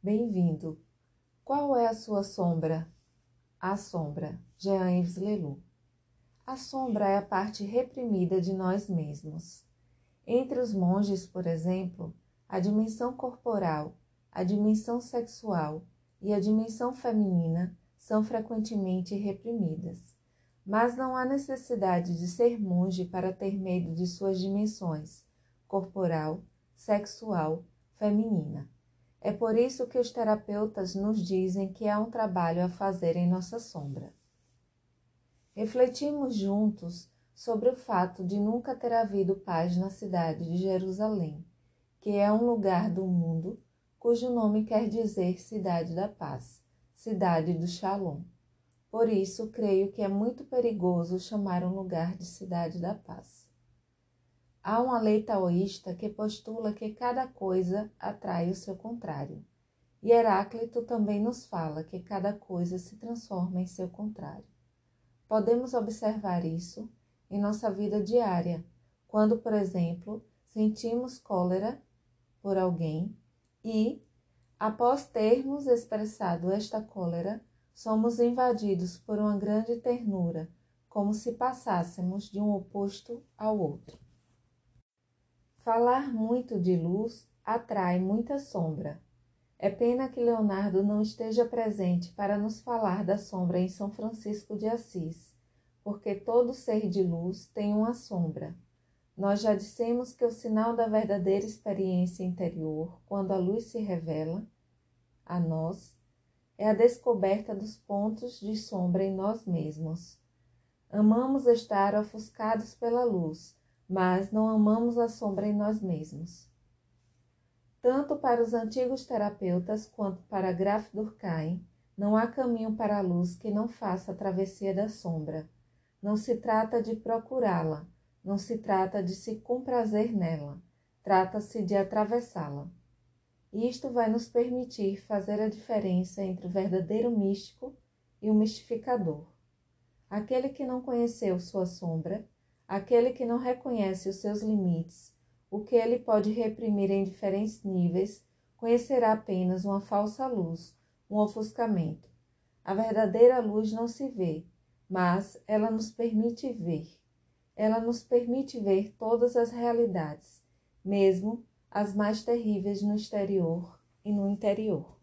Bem-vindo. Qual é a sua sombra? A sombra, Jean Yves Leloup. A sombra é a parte reprimida de nós mesmos. Entre os monges, por exemplo, a dimensão corporal, a dimensão sexual e a dimensão feminina são frequentemente reprimidas. Mas não há necessidade de ser monge para ter medo de suas dimensões corporal, sexual, feminina. É por isso que os terapeutas nos dizem que há um trabalho a fazer em nossa sombra. Refletimos juntos sobre o fato de nunca ter havido paz na cidade de Jerusalém, que é um lugar do mundo cujo nome quer dizer Cidade da Paz, Cidade do Shalom. Por isso, creio que é muito perigoso chamar um lugar de Cidade da Paz. Há uma lei taoísta que postula que cada coisa atrai o seu contrário. E Heráclito também nos fala que cada coisa se transforma em seu contrário. Podemos observar isso em nossa vida diária, quando, por exemplo, sentimos cólera por alguém e, após termos expressado esta cólera, somos invadidos por uma grande ternura, como se passássemos de um oposto ao outro. Falar muito de luz atrai muita sombra. É pena que Leonardo não esteja presente para nos falar da sombra em São Francisco de Assis, porque todo ser de luz tem uma sombra. Nós já dissemos que o sinal da verdadeira experiência interior, quando a luz se revela a nós, é a descoberta dos pontos de sombra em nós mesmos. Amamos estar ofuscados pela luz, mas não amamos a sombra em nós mesmos. Tanto para os antigos terapeutas quanto para Graf Durkheim, não há caminho para a luz que não faça a travessia da sombra. Não se trata de procurá-la, não se trata de se comprazer nela, trata-se de atravessá-la. Isto vai nos permitir fazer a diferença entre o verdadeiro místico e o mistificador. Aquele que não conheceu sua sombra Aquele que não reconhece os seus limites, o que ele pode reprimir em diferentes níveis, conhecerá apenas uma falsa luz, um ofuscamento. A verdadeira luz não se vê, mas ela nos permite ver. Ela nos permite ver todas as realidades, mesmo as mais terríveis no exterior e no interior.